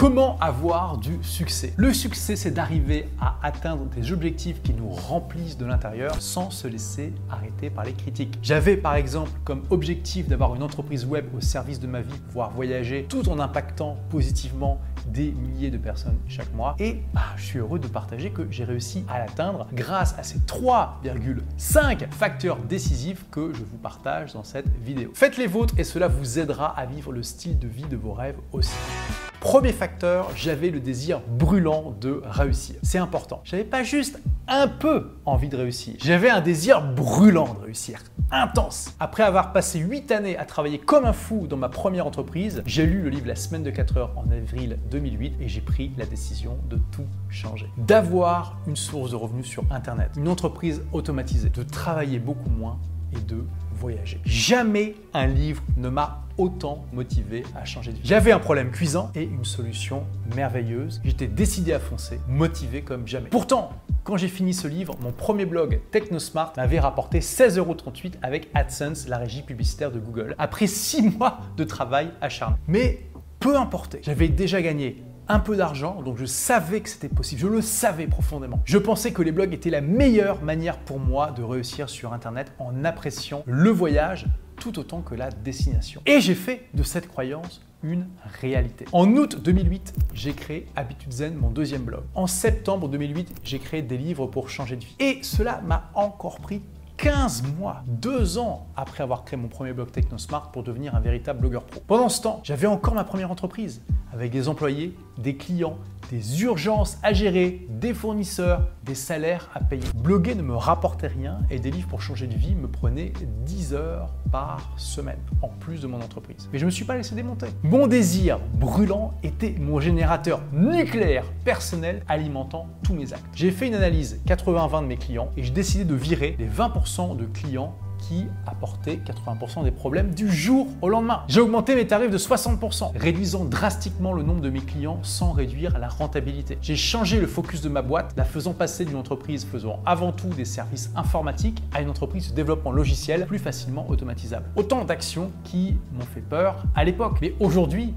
Comment avoir du succès? Le succès, c'est d'arriver à atteindre des objectifs qui nous remplissent de l'intérieur sans se laisser arrêter par les critiques. J'avais par exemple comme objectif d'avoir une entreprise web au service de ma vie, pouvoir voyager tout en impactant positivement des milliers de personnes chaque mois. Et bah, je suis heureux de partager que j'ai réussi à l'atteindre grâce à ces 3,5 facteurs décisifs que je vous partage dans cette vidéo. Faites les vôtres et cela vous aidera à vivre le style de vie de vos rêves aussi. Premier facteur, j'avais le désir brûlant de réussir. C'est important. J'avais pas juste un peu envie de réussir. J'avais un désir brûlant de réussir. Intense. Après avoir passé 8 années à travailler comme un fou dans ma première entreprise, j'ai lu le livre La semaine de 4 heures en avril 2008 et j'ai pris la décision de tout changer. D'avoir une source de revenus sur Internet, une entreprise automatisée, de travailler beaucoup moins et de voyager. Jamais un livre ne m'a autant motivé à changer de vie. J'avais un problème cuisant et une solution merveilleuse. J'étais décidé à foncer, motivé comme jamais. Pourtant, quand j'ai fini ce livre, mon premier blog TechnoSmart m'avait rapporté 16,38€ avec AdSense, la régie publicitaire de Google, après 6 mois de travail acharné. Mais peu importe, j'avais déjà gagné un peu d'argent, donc je savais que c'était possible, je le savais profondément. Je pensais que les blogs étaient la meilleure manière pour moi de réussir sur Internet en appréciant le voyage tout autant que la destination. Et j'ai fait de cette croyance une réalité. En août 2008, j'ai créé Habitude Zen, mon deuxième blog. En septembre 2008, j'ai créé des livres pour changer de vie. Et cela m'a encore pris 15 mois, 2 ans après avoir créé mon premier blog TechnoSmart pour devenir un véritable blogueur pro. Pendant ce temps, j'avais encore ma première entreprise avec des employés, des clients, des urgences à gérer, des fournisseurs, des salaires à payer. Bloguer ne me rapportait rien et des livres pour changer de vie me prenaient 10 heures par semaine, en plus de mon entreprise. Mais je ne me suis pas laissé démonter. Mon désir brûlant était mon générateur nucléaire personnel alimentant tous mes actes. J'ai fait une analyse 80-20 de mes clients et j'ai décidé de virer les 20% de clients qui apportait 80% des problèmes du jour au lendemain. J'ai augmenté mes tarifs de 60%, réduisant drastiquement le nombre de mes clients sans réduire la rentabilité. J'ai changé le focus de ma boîte, la faisant passer d'une entreprise faisant avant tout des services informatiques à une entreprise de développement logiciel plus facilement automatisable. Autant d'actions qui m'ont fait peur à l'époque. Mais aujourd'hui,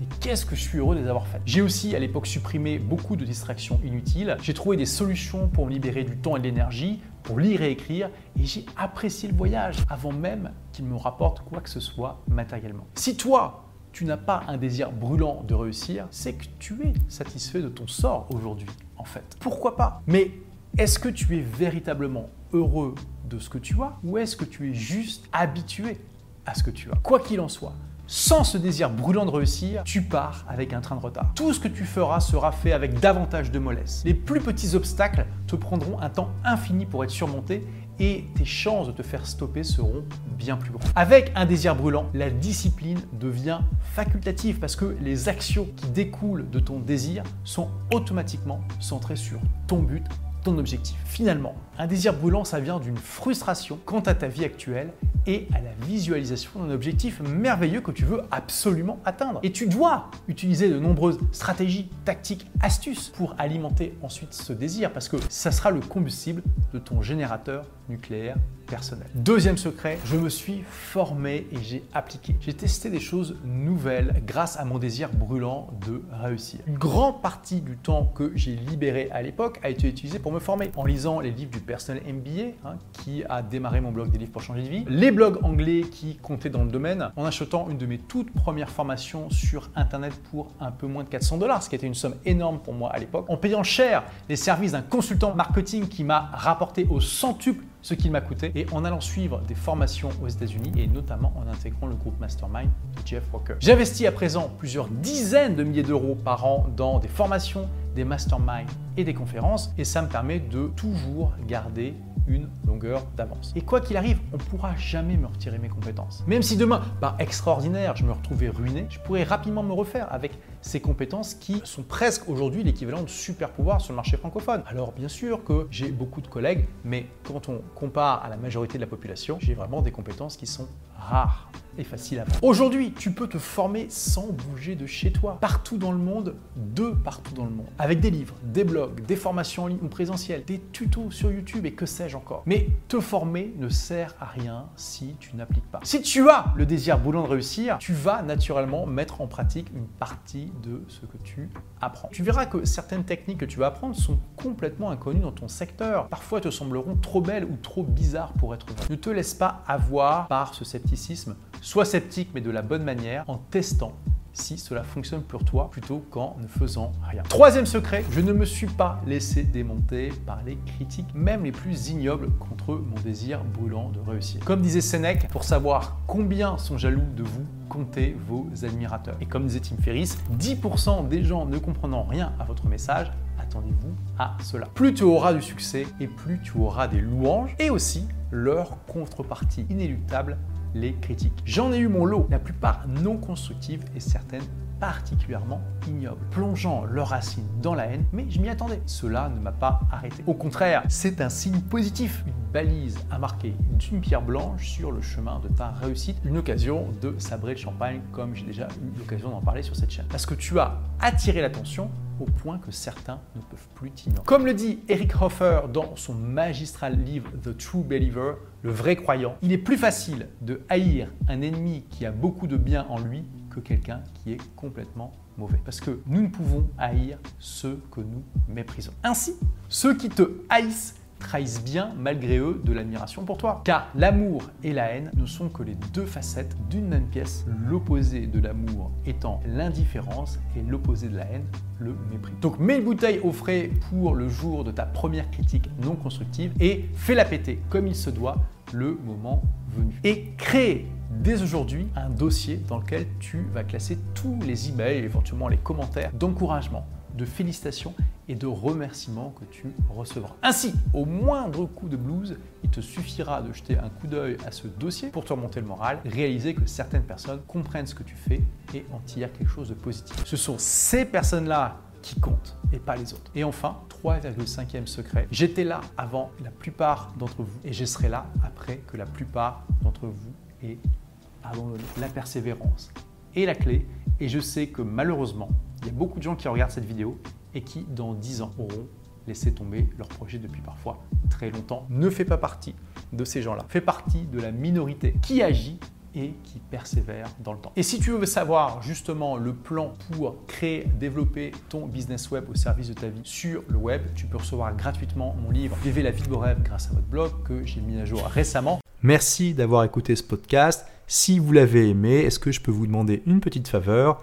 mais qu'est-ce que je suis heureux de les avoir faites. J'ai aussi à l'époque supprimé beaucoup de distractions inutiles. J'ai trouvé des solutions pour me libérer du temps et de l'énergie, pour lire et écrire, et j'ai apprécié le voyage avant même qu'il me rapporte quoi que ce soit matériellement. Si toi, tu n'as pas un désir brûlant de réussir, c'est que tu es satisfait de ton sort aujourd'hui, en fait. Pourquoi pas? Mais est-ce que tu es véritablement heureux de ce que tu as ou est-ce que tu es juste habitué à ce que tu as? Quoi qu'il en soit, sans ce désir brûlant de réussir, tu pars avec un train de retard. Tout ce que tu feras sera fait avec davantage de mollesse. Les plus petits obstacles te prendront un temps infini pour être surmontés et tes chances de te faire stopper seront bien plus grandes. Avec un désir brûlant, la discipline devient facultative parce que les actions qui découlent de ton désir sont automatiquement centrées sur ton but, ton objectif. Finalement, un désir brûlant, ça vient d'une frustration quant à ta vie actuelle et à la visualisation d'un objectif merveilleux que tu veux absolument atteindre. Et tu dois utiliser de nombreuses stratégies, tactiques, astuces pour alimenter ensuite ce désir parce que ça sera le combustible de ton générateur nucléaire personnel. Deuxième secret, je me suis formé et j'ai appliqué. J'ai testé des choses nouvelles grâce à mon désir brûlant de réussir. Une grande partie du temps que j'ai libéré à l'époque a été utilisé pour me former en lisant les livres du personnel MBA hein, qui a démarré mon blog des livres pour changer de vie, les blogs anglais qui comptaient dans le domaine, en achetant une de mes toutes premières formations sur internet pour un peu moins de 400 dollars, ce qui était une somme énorme pour moi à l'époque, en payant cher les services d'un consultant marketing qui m'a rapporté au centuple ce qu'il m'a coûté et en allant suivre des formations aux États-Unis et notamment en intégrant le groupe Mastermind de Jeff Walker. J'investis à présent plusieurs dizaines de milliers d'euros par an dans des formations, des masterminds et des conférences et ça me permet de toujours garder une longueur d'avance. Et quoi qu'il arrive, on ne pourra jamais me retirer mes compétences. Même si demain, par extraordinaire, je me retrouvais ruiné, je pourrais rapidement me refaire avec ces compétences qui sont presque aujourd'hui l'équivalent de super pouvoir sur le marché francophone. Alors bien sûr que j'ai beaucoup de collègues, mais quand on compare à la majorité de la population, j'ai vraiment des compétences qui sont rare et facile à vendre. Aujourd'hui, tu peux te former sans bouger de chez toi, partout dans le monde, de partout dans le monde, avec des livres, des blogs, des formations en ligne ou présentielles, des tutos sur YouTube et que sais-je encore. Mais te former ne sert à rien si tu n'appliques pas. Si tu as le désir brûlant de réussir, tu vas naturellement mettre en pratique une partie de ce que tu apprends. Tu verras que certaines techniques que tu vas apprendre sont complètement inconnues dans ton secteur. Parfois te sembleront trop belles ou trop bizarres pour être vraies. Ne te laisse pas avoir par ce Sois sceptique mais de la bonne manière en testant si cela fonctionne pour toi plutôt qu'en ne faisant rien. Troisième secret, je ne me suis pas laissé démonter par les critiques, même les plus ignobles, contre mon désir brûlant de réussir. Comme disait Sénèque, pour savoir combien sont jaloux de vous, comptez vos admirateurs. Et comme disait Tim Ferriss, 10% des gens ne comprenant rien à votre message attendez-vous à cela. Plus tu auras du succès et plus tu auras des louanges et aussi leur contrepartie inéluctable les critiques. J'en ai eu mon lot, la plupart non constructives et certaines particulièrement ignobles, plongeant leurs racines dans la haine, mais je m'y attendais. Cela ne m'a pas arrêté. Au contraire, c'est un signe positif, une balise à marquer d'une pierre blanche sur le chemin de ta réussite, une occasion de sabrer le champagne comme j'ai déjà eu l'occasion d'en parler sur cette chaîne. Parce que tu as attiré l'attention au point que certains ne peuvent plus t'ignorer. Comme le dit Eric Hoffer dans son magistral livre The True Believer, le vrai croyant, il est plus facile de haïr un ennemi qui a beaucoup de bien en lui que quelqu'un qui est complètement mauvais. Parce que nous ne pouvons haïr ceux que nous méprisons. Ainsi, ceux qui te haïssent trahissent bien, malgré eux, de l'admiration pour toi. Car l'amour et la haine ne sont que les deux facettes d'une même pièce, l'opposé de l'amour étant l'indifférence et l'opposé de la haine, le mépris. Donc mets une bouteille au frais pour le jour de ta première critique non constructive et fais-la péter comme il se doit le moment venu. Et crée dès aujourd'hui un dossier dans lequel tu vas classer tous les emails, éventuellement les commentaires d'encouragement, de félicitations et de remerciements que tu recevras. Ainsi, au moindre coup de blues, il te suffira de jeter un coup d'œil à ce dossier pour te remonter le moral, réaliser que certaines personnes comprennent ce que tu fais et en tirent quelque chose de positif. Ce sont ces personnes-là qui comptent et pas les autres. Et enfin, 3,5e secret, j'étais là avant la plupart d'entre vous et je serai là après que la plupart d'entre vous aient abandonné. La persévérance est la clé et je sais que malheureusement, il y a beaucoup de gens qui regardent cette vidéo et qui, dans 10 ans, auront laissé tomber leur projet depuis parfois très longtemps. Ne fais pas partie de ces gens-là. Fais partie de la minorité qui agit et qui persévère dans le temps. Et si tu veux savoir justement le plan pour créer, développer ton business web au service de ta vie sur le web, tu peux recevoir gratuitement mon livre Vivez la vie de vos rêves grâce à votre blog que j'ai mis à jour récemment. Merci d'avoir écouté ce podcast. Si vous l'avez aimé, est-ce que je peux vous demander une petite faveur?